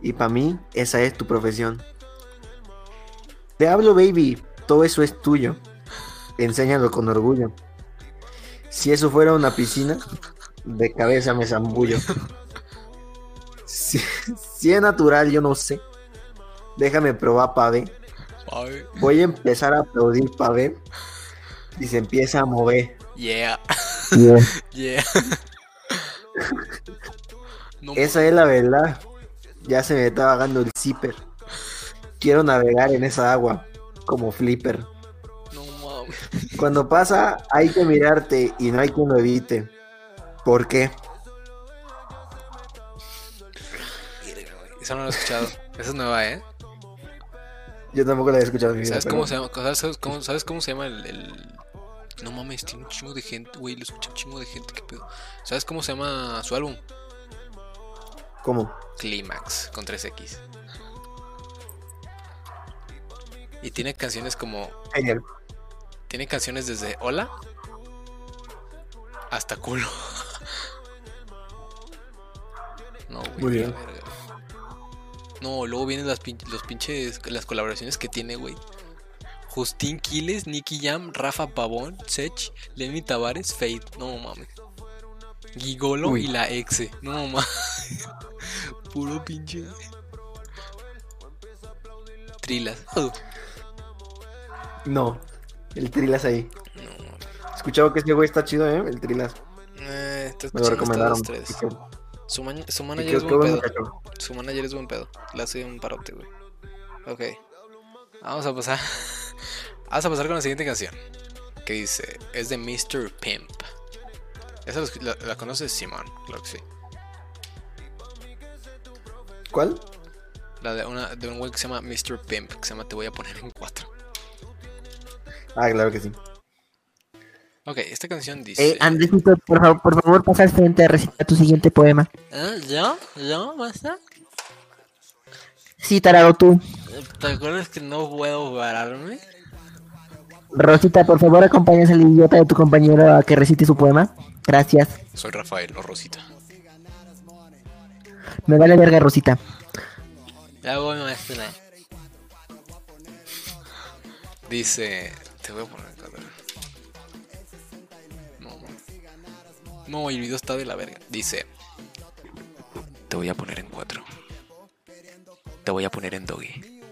Y para mí, esa es tu profesión. Te hablo, baby. Todo eso es tuyo. Enséñalo con orgullo. Si eso fuera una piscina, de cabeza me zambullo. Si, si es natural, yo no sé. Déjame probar pa' ver. Ay, Voy a empezar a aplaudir pa' ver. Y se empieza a mover. yeah, yeah. No, Esa es la verdad. Ya se me está vagando el zipper. Quiero navegar en esa agua como flipper. Cuando pasa hay que mirarte y no hay quien lo evite. ¿Por qué? Esa no la he escuchado. Esa es nueva, ¿eh? Yo tampoco la he escuchado en mi vida. ¿Sabes pero- cómo se llama? ¿Sabes, sabes cómo, ¿Sabes cómo se llama el, el- No mames, tiene un chingo de gente, güey. Lo escucha un chingo de gente, qué pedo. ¿Sabes cómo se llama su álbum? ¿Cómo? Climax, con 3X. Y tiene canciones como. Genial. Tiene canciones desde Hola hasta culo. No, güey. Muy bien. verga. No, luego vienen las pin- los pinches. Las colaboraciones que tiene, güey. Justin Quiles, Nicky Jam, Rafa Pavón, Sech, Lenny Tavares, Fade. No mames. Gigolo Uy. y la exe. No mames. Puro pinche. Trilas. Oh, No. El Trilas ahí. no mames. Escuchado que ese güey está chido, ¿eh? El Trilas. Eh, Me lo recomendaron. tres. Su, man- su y manager es buen pedo. Su manager es buen pedo. Le hace un parote, güey. Ok. Vamos a pasar. Vamos a pasar con la siguiente canción. Que dice: Es de Mr. Pimp. ¿Esa la, la, la conoces, Simón? Claro que sí. ¿Cuál? La de, una, de un güey que se llama Mr. Pimp. Que se llama Te voy a poner en cuatro. Ah, claro que sí. Ok, esta canción dice. Eh, Andresito, por favor, por favor, pasa al frente a recitar tu siguiente poema. ¿Eh? ¿Yo? ¿Yo, maestra? Sí, tarado tú. ¿Te acuerdas que no puedo pararme? Rosita, por favor, acompañas al idiota de tu compañero a que recite su poema. Gracias. Soy Rafael, no Rosita. Me vale verga, Rosita. Ya voy, maestra. Dice. Te voy a poner no. No, el video está de la verga. Dice. Te voy a poner en cuatro. Te voy a poner en doggy.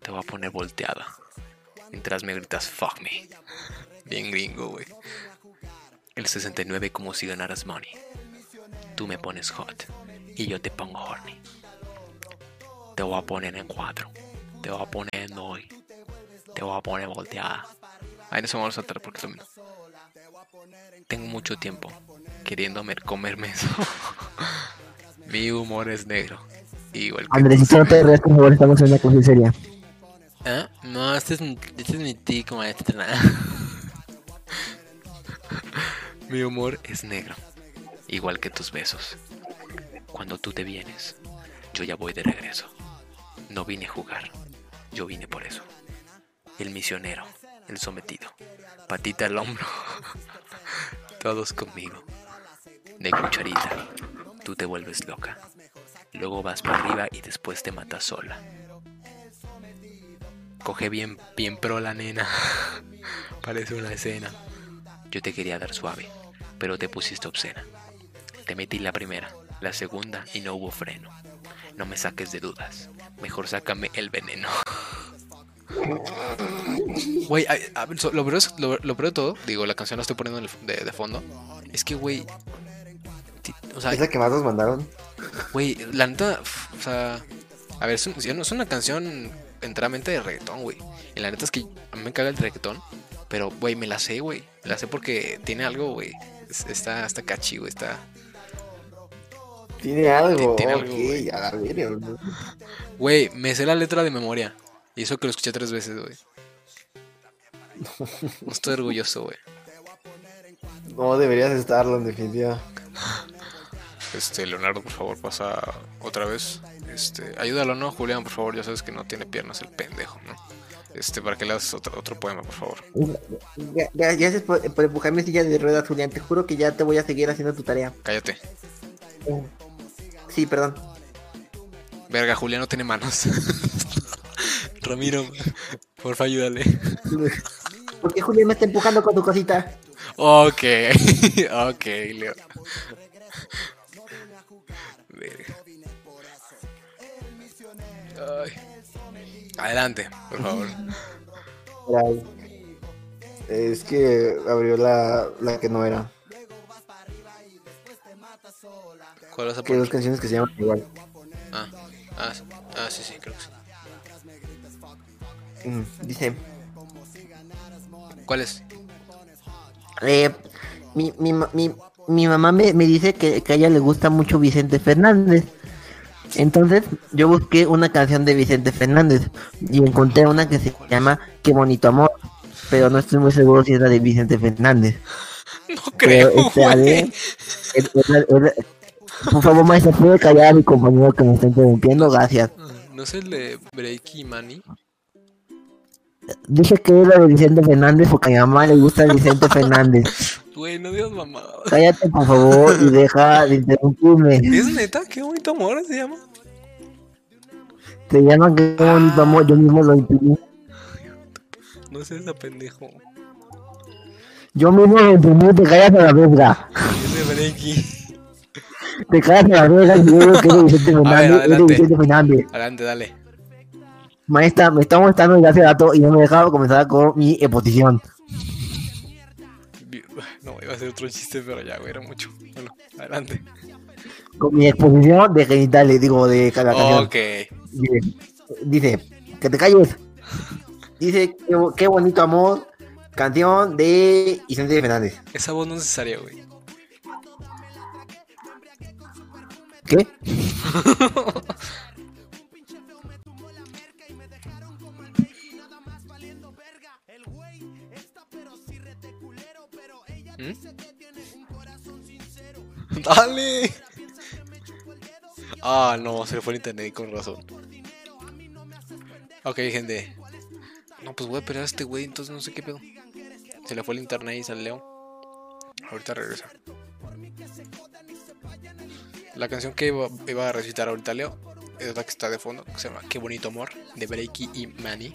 Te voy a poner volteada. Mientras me gritas fuck me. Bien gringo, güey. El 69 como si ganaras money. Tú me pones hot. Y yo te pongo horny. Te voy a poner en cuatro. Te voy a poner en doggy. Te voy a poner volteada. Ahí no se me va a saltar porque mismo. Tengo mucho tiempo queriéndome comerme eso. Mi humor es negro. Igual que Andresito, no te rías, por favor, estamos en una cosa seria. ¿Ah? No, este es, mi- este es mi tic, maestra. Mi humor es negro, igual que tus besos. Cuando tú te vienes, yo ya voy de regreso. No vine a jugar, yo vine por eso. El misionero, el sometido, patita al hombro. Todos conmigo. De cucharita, tú te vuelves loca. Luego vas para arriba y después te matas sola. Coge bien, bien pro la nena. Parece una escena. Yo te quería dar suave, pero te pusiste obscena. Te metí la primera, la segunda y no hubo freno. No me saques de dudas, mejor sácame el veneno. Güey, ay, a ver, so- lo peor, es- lo, lo peor de todo, digo, la canción la estoy poniendo en el- de, de fondo, es que, güey, o sea, ¿Es la que más nos mandaron? Güey, la neta, o sea, a ver, es, un- es una canción enteramente de reggaetón, güey. Y la neta es que a mí me caga el reggaetón, pero, güey, me la sé, güey. Me la sé porque tiene algo, güey. Es- Está, está catchy, güey, está... Tiene algo. Tiene algo, güey. Güey, me sé la letra de memoria. Y eso que lo escuché tres veces, güey. No estoy orgulloso, güey. No, deberías estarlo, en definitiva. Este, Leonardo, por favor, pasa otra vez. Este, ayúdalo, ¿no? Julián, por favor, ya sabes que no tiene piernas el pendejo, ¿no? Este, para que le hagas otro, otro poema, por favor. Gra- gra- Gracias por, por empujar mi silla de ruedas, Julián. Te juro que ya te voy a seguir haciendo tu tarea. Cállate. Sí, perdón. Verga, Julián no tiene manos. Ramiro, porfa, ayúdale. ¿Por qué Julián me está empujando con tu cosita? Ok, ok, Leo. Verga. Ay. Adelante, por favor. Es que abrió la, la que no era. ¿Cuál vas a Que hay dos poner? canciones que se llaman igual. Ah, ah, sí. ah, sí, sí, creo que sí. Mm, Dice, ¿Cuál es? eh, mi, mi, mi, mi mamá me, me dice que, que a ella le gusta mucho Vicente Fernández. Entonces yo busqué una canción de Vicente Fernández y encontré una que se llama Qué bonito amor. Pero no estoy muy seguro si es la de Vicente Fernández. No Pero creo, este, ver, por favor, maestra, ¿puede callar a mi compañero que me está interrumpiendo? Gracias. ¿No es el de Breaky Money? Dije que es la de Vicente Fernández porque a mi mamá le gusta Vicente Fernández. Güey, no digas mamá. Cállate, por favor, y deja de interrumpirme. ¿Es neta? ¿Qué bonito amor se llama? Se llama que bonito amor, yo mismo lo imprimí. No sé esa pendejo. Yo mismo lo imprimí, te callas a la verga. Es de Breaky. Te callas a la verga y yo digo que es Vicente Fernández, adelante. Vicente Fernández. Adelante, dale. Maestra, me está molestando hace rato y no me he dejado comenzar con mi exposición. No, iba a ser otro chiste, pero ya, güey, era mucho. Bueno, adelante. Con mi exposición de genitales, digo, de cada canción. Ok. Dice, dice, que te calles. Dice, qué bonito amor, canción de Vicente Fernández. Esa voz no es necesaria, güey. ¿Qué? ¿Mm? Dale. Ah, no, se fue el internet con razón. Ok, gente. No, pues voy a esperar a este güey, entonces no sé qué pedo. Se le fue el internet y salió. Ahorita regresa. La canción que iba, iba a recitar ahorita Leo es la que está de fondo, que se llama Qué bonito amor, de Breaky y Manny.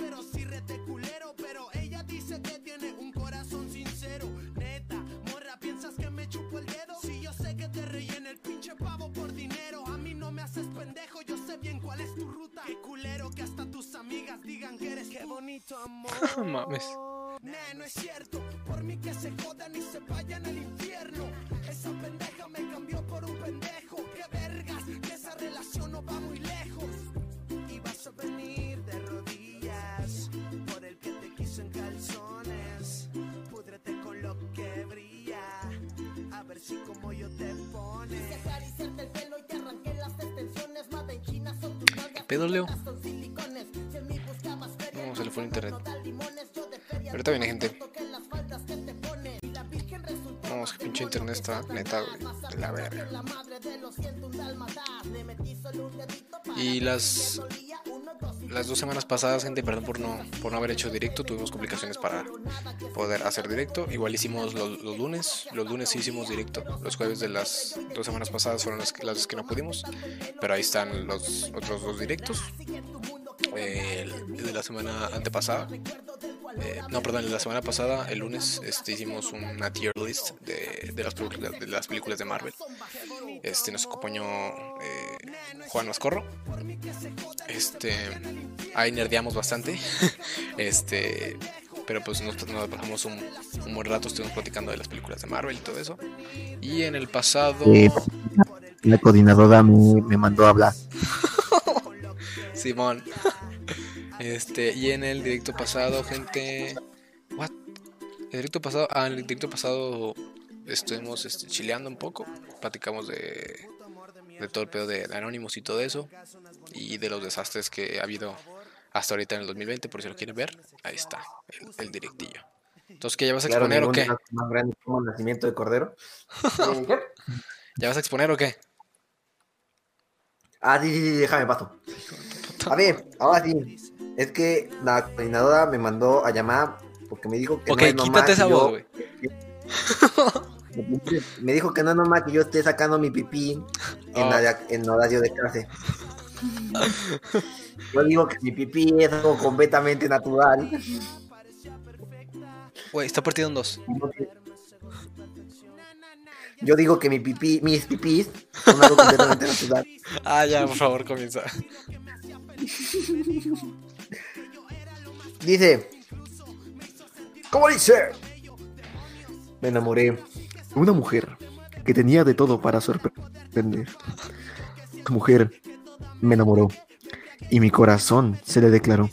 pero sí rete culero. Pero ella dice que tiene un corazón sincero. Neta, morra, ¿piensas que me chupo el dedo? Si yo sé que te rellena el pinche pavo por dinero. A mí no me haces pendejo, yo sé bien cuál es tu ruta. Qué culero que hasta tus amigas digan que eres qué bonito amor. Mames. Nah, no es cierto, por mí que se jodan y se vayan al infierno. Pedo, Leo? No, se le fue el internet. Ahorita viene gente. No, es que pinche internet está neta, güey. De la verga. Y las las dos semanas pasadas, gente, perdón por no, por no haber hecho directo, tuvimos complicaciones para poder hacer directo. Igual hicimos los, los lunes, los lunes sí hicimos directo. Los jueves de las dos semanas pasadas fueron las, las que no pudimos, pero ahí están los otros dos directos. De la semana antepasada, eh, no, perdón, la semana pasada, el lunes, este, hicimos una tier list de, de las, películas- de las películas de Marvel. Este, nos acompañó eh, Juan Mascorro. Este, ahí nerdeamos bastante. este, pero pues nos, nos pasamos un, un buen rato, estuvimos platicando de las películas de Marvel y todo eso. Y en el pasado, Eh, la coordinadora me, me mandó a hablar. Simón. Este, y en el directo pasado, gente. What? El directo pasado, ah, en el directo pasado estuvimos este, chileando un poco. Platicamos de, de todo el pedo de, de Anonymous y todo eso. Y de los desastres que ha habido hasta ahorita en el 2020, por si lo quieren ver. Ahí está, el, el directillo. Entonces, ¿qué ya vas a Claro, exponer o qué? desastre más grande como el nacimiento de Cordero. ¿Ya vas a exponer o qué? Ah, sí, sí, sí, déjame paso. A ver, ahora sí. Es que la coordinadora me mandó a llamar porque me dijo que no es normal quítate esa voz, güey. Me dijo que no es normal que yo esté sacando mi pipí en, Oh. la- en horario de clase. Yo digo que mi pipí es algo completamente natural. Güey, está partido en dos. Yo digo que mi pipí, mis pipís son algo completamente natural. Ah, ya, por favor, comienza. Dice, ¿cómo dice? Me enamoré de una mujer que tenía de todo para sorprender. Esta mujer me enamoró y mi corazón se le declaró.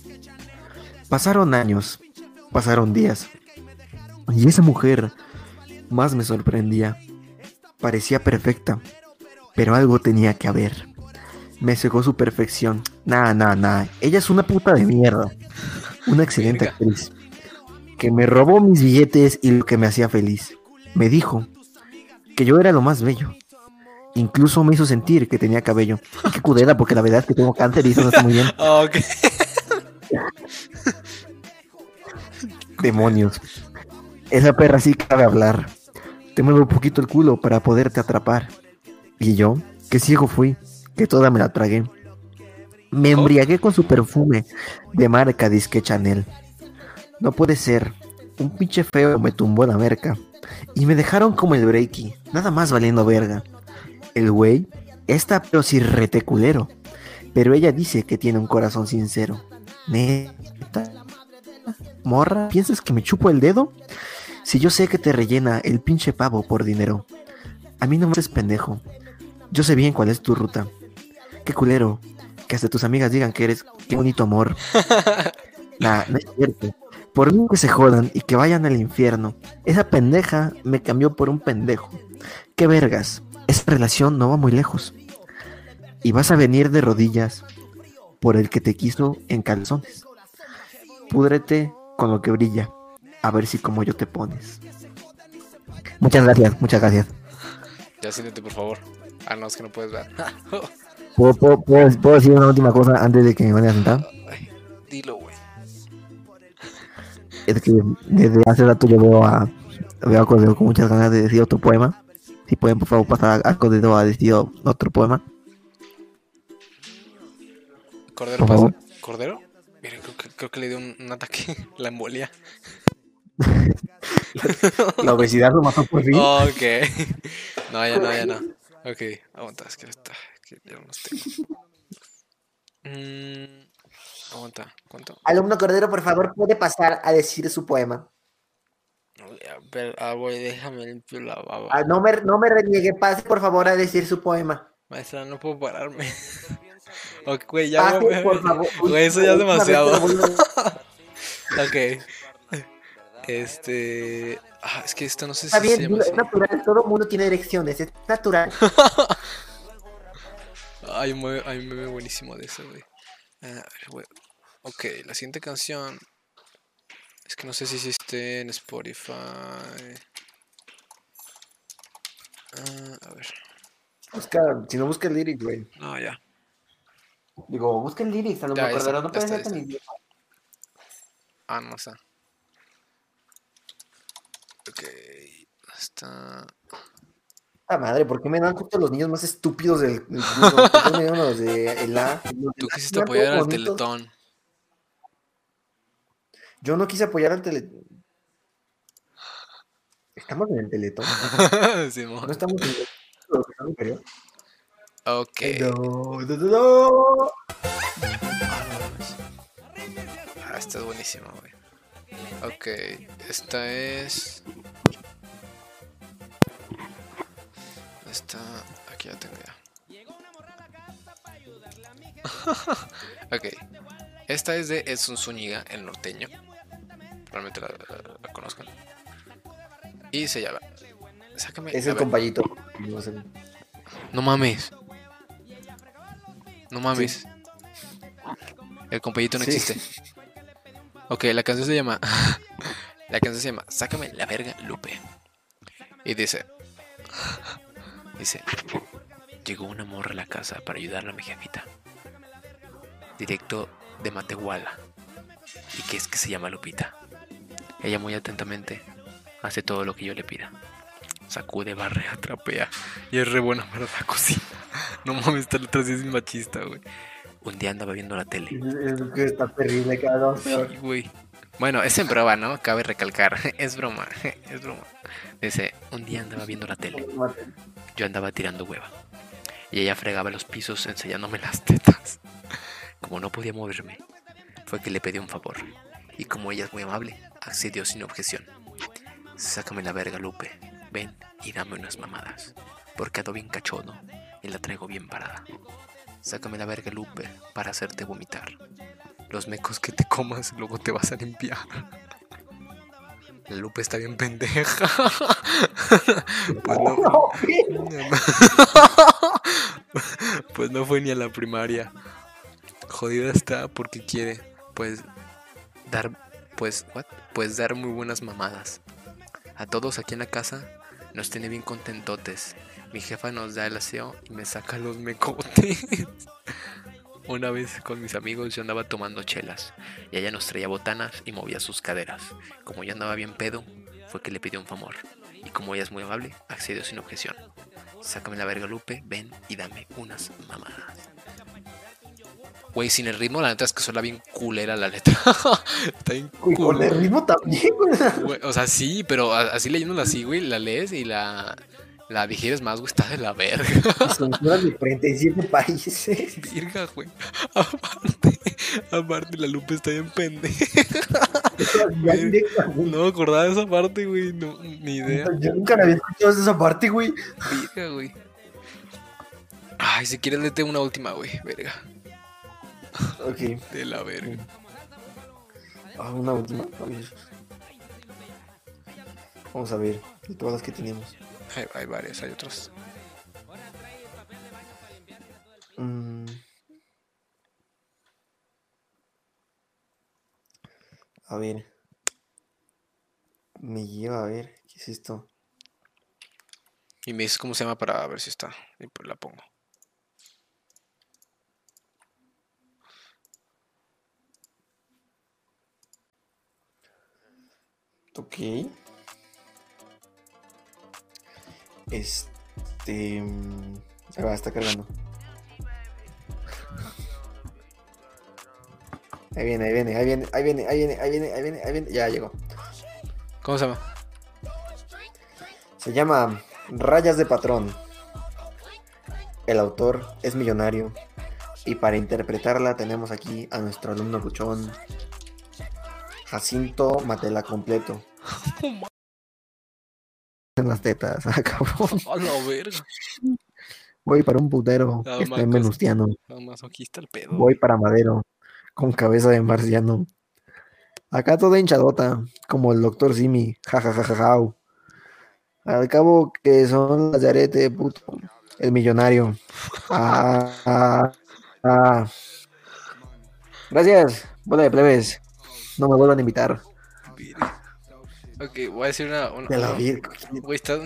Pasaron años, pasaron días y esa mujer más me sorprendía. Parecía perfecta, pero algo tenía que haber. Me cegó su perfección. Nah, nah, nah. Ella es una puta de mierda. Una excelente actriz. Que me robó mis billetes y lo que me hacía feliz. Me dijo que yo era lo más bello. Incluso me hizo sentir que tenía cabello. Qué cudera, porque la verdad es que tengo cáncer y eso no está muy bien. Ah, ok. Demonios. Esa perra sí cabe hablar. Te muevo un poquito el culo para poderte atrapar. Y yo, que ciego fui, que toda me la tragué. Me embriagué con su perfume de marca disque Chanel. No puede ser. Un pinche feo me tumbó la merca. Y me dejaron como el breaky, nada más valiendo verga. El güey está pero sí reteculero. Pero ella dice que tiene un corazón sincero. Neta. Morra, ¿piensas que me chupo el dedo? Si yo sé que te rellena el pinche pavo por dinero. A mí no me haces pendejo. Yo sé bien cuál es tu ruta. Qué culero. Que hasta tus amigas digan que eres... Qué bonito amor. Nah, no es cierto. Por mí que se jodan y que vayan al infierno. Esa pendeja me cambió por un pendejo. Qué vergas. Esa relación no va muy lejos. Y vas a venir de rodillas por el que te quiso en calzones. Púdrete con lo que brilla. A ver si como yo te pones. Muchas gracias, muchas gracias. Ya siéntate, por favor. Ah, no, es que no puedes ver. ¿Puedo, puedo- puedo- puedo decir una última cosa antes de que me vaya a sentar? Ay, dilo, güey. Es que desde hace rato yo veo a, veo a Cordero con muchas ganas de decir otro poema. Si pueden, por favor, pasar a Cordero a decir otro poema. Cordero pasa. ¿Cordero? Miren, creo que, creo que le dio un, un ataque, la embolia. La obesidad lo mató por fin. Ok. No, ya no, ya no. Ok, aguanta, es que está. Que ya no los tengo. Mm, Aguanta, ¿cuánto? Alumno Cordero, por favor, puede pasar a decir su poema. A ver, ah, güey, déjame limpio la baba. Ah, no, me, no me reniegue, pase por favor a decir su poema. Maestra, no puedo pararme. ok, güey, ya. Pase, güey, por favor. Güey, eso ya es demasiado. Ok. Este. Ah, es que esto no sé Está si se bien, llama dilo, así. es natural, todo mundo tiene erecciones, es natural. Hay un meme, hay un meme buenísimo de eso, güey. A güey. Ok, la siguiente canción. Es que no sé si existe en Spotify. Ah, a ver. Busca, si no busca el lyric, güey. No, ya. Digo, busca el lyrics, ya Cordero, está, no está, ser tan idiota. Ah, no está. Ok. Está. Ah, madre, ¿por qué me dan justo los niños más estúpidos del, los de el A? Tú quisiste apoyar al. Teletón. Yo no quise apoyar al Teletón. Estamos en el Teletón. No estamos en el Teletón. Ok. No, no. Ah. Ah, esta es buenísima, güey. Ok, esta es. Esta. Aquí ya tengo ya. ok. Esta es de Edson Zúñiga, el norteño. Probablemente la, la- la conozcan. Y se llama. Sácame. Es a el ver. compayito. No sé. No mames. No mames. El compayito no Sí. existe. Ok, la canción se llama. la canción se llama Sácame la verga, Lupe. Y dice. Dice. Llegó una morra a la casa para ayudarle a mi jefita. Directo de Matehuala. Y que es que se llama Lupita. Ella muy atentamente hace todo lo que yo le pida. Sacude, barre, trapea. Y es re buena para la cocina. No mames, esta letra sí es machista, güey. Un día andaba viendo la tele. Es, que está terrible, cabrón. Sí, güey. Bueno, es en prueba, ¿no? Cabe recalcar. Es broma, es broma. Dice, un día andaba viendo la tele. Yo andaba tirando hueva. Y ella fregaba los pisos enseñándome las tetas. Como no podía moverme, fue que le pedí un favor. Y como ella es muy amable, accedió sin objeción. Sácame la verga, Lupe. Ven y dame unas mamadas. Porque ando bien cachodo y la traigo bien parada. Sácame la verga, Lupe, para hacerte vomitar. Los mecos que te comas luego te vas a limpiar. La Lupe está bien pendeja. Pues no, pues no fue ni a la primaria. Jodida está porque quiere, pues, dar, pues, what? Pues dar muy buenas mamadas. A todos aquí en la casa nos tiene bien contentotes. Mi jefa nos da el aseo y me saca los mecotes. Una vez con mis amigos yo andaba tomando chelas y ella nos traía botanas y movía sus caderas. Como yo andaba bien pedo, fue que le pidió un favor. Y como ella es muy amable, accedió sin objeción. Sácame la verga, Lupe, ven y dame unas mamadas. Güey, sin el ritmo, la neta es que suena bien culera la letra. Está bien Güey, con el ritmo también, güey. O sea, sí, pero así leyéndola así, güey, la lees y la, la digieres más, güey, está de la verga. Censuras de 37 países. Virga, güey. Aparte, aparte, la Lupe está bien pendeja. No me acordaba de esa parte, güey, no, ni idea. Yo nunca la había escuchado esa parte, güey. Virga, güey. Ay, si quieres, lete una última, güey, verga. Ok. De la verga. Ah, una última. A ver. Vamos a ver. De todas las que tenemos. Hay, hay varias, hay otras. Mm. A ver. Me lleva a ver. ¿Qué es esto? Y me dices cómo se llama para ver si está. Y pues la pongo. Ok. Este. mm, Ahí va, está cargando. Ahí viene, ahí viene, ahí viene, ahí viene, ahí viene, ahí viene, ahí viene, ahí viene. Ya llegó. ¿Cómo se llama? Se llama Rayas de Patrón. El autor es millonario, Y para interpretarla tenemos aquí a nuestro alumno luchón, Jacinto Matela completo. En las tetas, ah, cabrón. La verga. Voy para un putero Ah, que está en Venustiano. El pedo. Voy para Madero, con cabeza de marciano. Acá toda hinchadota, como el doctor Simi, jajajajajau. Al cabo que son las de arete, puto. El millonario. Ah, ah, ah. Gracias, bola de plebes. No me vuelvan a invitar. Ok, voy a decir una. una- De la. Güey, está.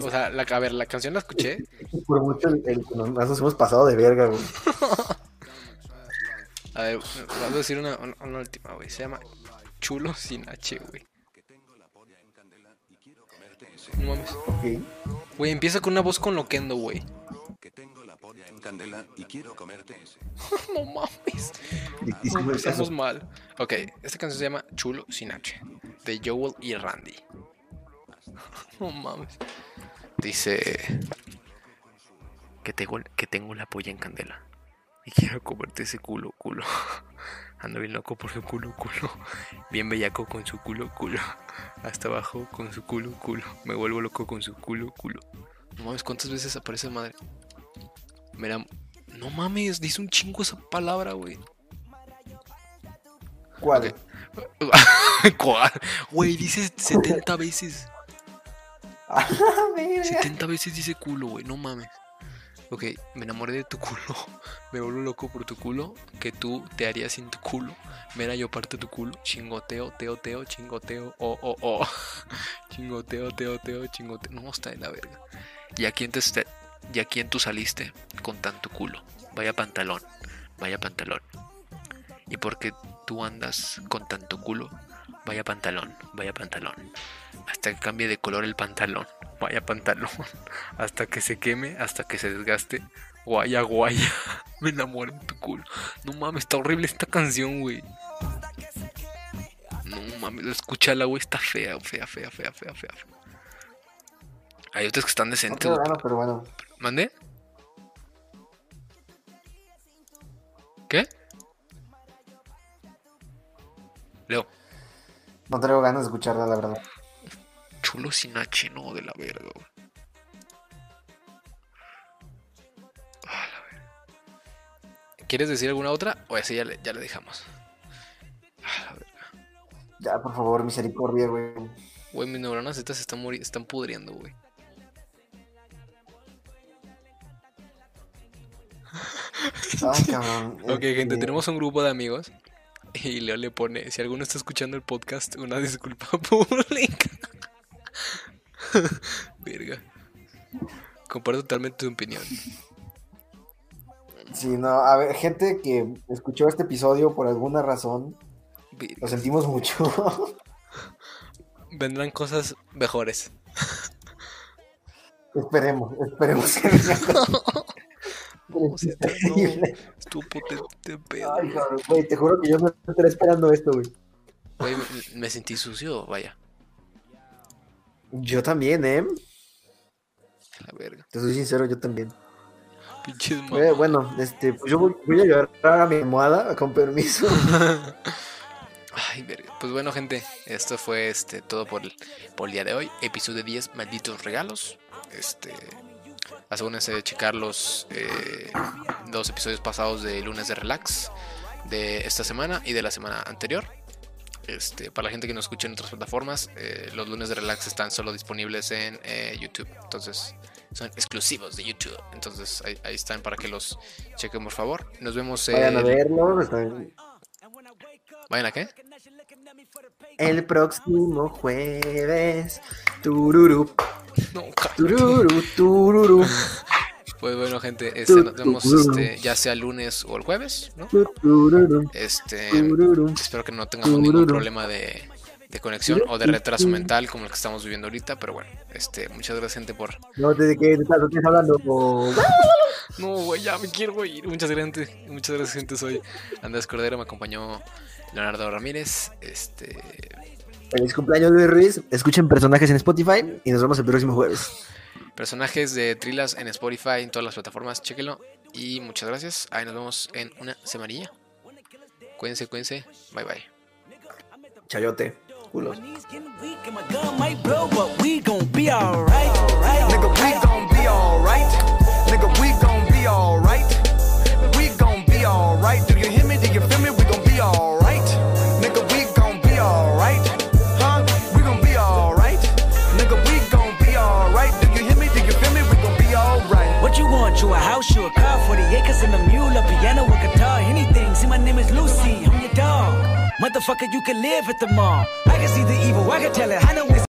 O sea, la, a ver, la canción la escuché. Por mucho el, el- nos, hemos pasado de verga, güey. A ver, voy a decir una, una, una última, güey. Se llama Chulo sin H, güey. No mames. Ok. Güey, empieza con una voz con loquendo, güey. que tengo la polla en candela y quiero comerte ese. No mames. No. Estamos mal. Ok, esta canción se llama Chulo sin H. De Joel y Randy. No mames. Dice. Que tengo, que tengo la polla en candela. Y quiero comerte ese culo, culo. Ando bien loco por su culo, culo. Bien bellaco con su culo, culo. Hasta abajo con su culo, culo. Me vuelvo loco con su culo, culo. No mames, ¿cuántas veces aparece madre? Mira, no mames, dice un chingo esa palabra, güey. ¿Cuál? ¿Cuál? Güey, dice 70 veces. Ah, verga. 70 veces dice culo, güey, no mames. Ok, me enamoré de tu culo. Me vuelvo loco por tu culo. Que tú te harías sin tu culo. Mira, yo parto tu culo. Chingoteo, teo, teo, chingoteo. Oh, oh, oh. Chingoteo, teo, teo, chingoteo. No, está en la verga. ¿Y a quién te está- ¿Y a quién tú saliste con tanto culo? Vaya pantalón, vaya pantalón. ¿Y porque tú andas con tanto culo? Vaya pantalón, vaya pantalón. Hasta que cambie de color el pantalón. Vaya pantalón. Hasta que se queme, hasta que se desgaste. Guaya, guaya. Me enamoré de tu culo. No mames, está horrible esta canción, güey. No mames, escúchala, güey. Está fea, fea, fea, fea, fea, fea. Hay otras que están No decentes. pero bueno. ¿Mande? ¿Qué? Leo, No traigo ganas de escucharla, la verdad. chulo sin H, no, de la verga, güey. Ah. ¿Quieres decir alguna otra? O esa ya le, ya le dejamos. Ah, la verga. Ya, por favor, misericordia, güey. Güey, mis neuronas estas están, están pudriendo, güey. Ay, cabrón. Ok, gente, Este, tenemos un grupo de amigos. Y Leo le pone, si alguno está escuchando el podcast, una disculpa pública. Verga. Comparto totalmente tu opinión. Sí, no, a ver, gente que escuchó este episodio por alguna razón, Verga. lo sentimos mucho. Vendrán cosas mejores. esperemos, esperemos que no, estuvo potente pedo. Ay, cabrón, güey, te juro que yo no estaré esperando esto, güey. Güey, me, me sentí sucio, vaya. Yo también, ¿eh? La verga. Te soy sincero, yo también. Pinches Eh, bueno, este, pues yo voy, voy a llevar a mi almohada, con permiso. Ay, verga. Pues bueno, gente, esto fue este todo por el, por el día de hoy. Episodio 10, malditos regalos. Este. Asegúrense de checar los eh, dos episodios pasados de lunes de relax de esta semana y de la semana anterior. Este, para la gente que nos escucha en otras plataformas, eh, los lunes de relax están solo disponibles en eh, YouTube. Entonces, son exclusivos de YouTube. Entonces, ahí, ahí están para que los chequen, por favor. Nos vemos. Vayan a verlo. están- ¿Vayan a qué? El próximo jueves. Tururú, No, tururú, tururú, Pues bueno, gente, este, nos vemos este, ya sea el lunes o el jueves, ¿no? tururú, Este, espero que no tengamos ningún problema de, de conexión o de retraso mental como el que estamos viviendo ahorita, pero bueno, este, muchas gracias, gente, por... No te de qué de tanto estás hablando. No, güey, ya me quiero ir. Muchas gracias, muchas gracias, gente. Soy Andrés Cordero, me acompañó Leonardo Ramírez. Este, Feliz cumpleaños, Luis Ruiz. Escuchen personajes en Spotify y nos vemos el próximo jueves. personajes de Trilas en Spotify, en todas las plataformas, chéquenlo. Y muchas gracias. Ahí nos vemos en una semanilla. Cuídense, cuídense. Bye bye. Chayote. Culos. Nigga, we gon' be alright. Nigga, we gon' be alright. We gon' be alright. Do you hear me? Do you feel me? We gon' be alright. Nigga, we gon' be alright. Huh? We gon' be alright. Nigga, we gon' be alright. Do you hear me? Do you feel me? We gon' be alright. What you want? You a house, you a car, 40 acres and a mule, a piano, a guitar, anything. See, my name is Lucy, I'm your dog. Motherfucker, you can live at the mall. I can see the evil, I can tell it. I know it's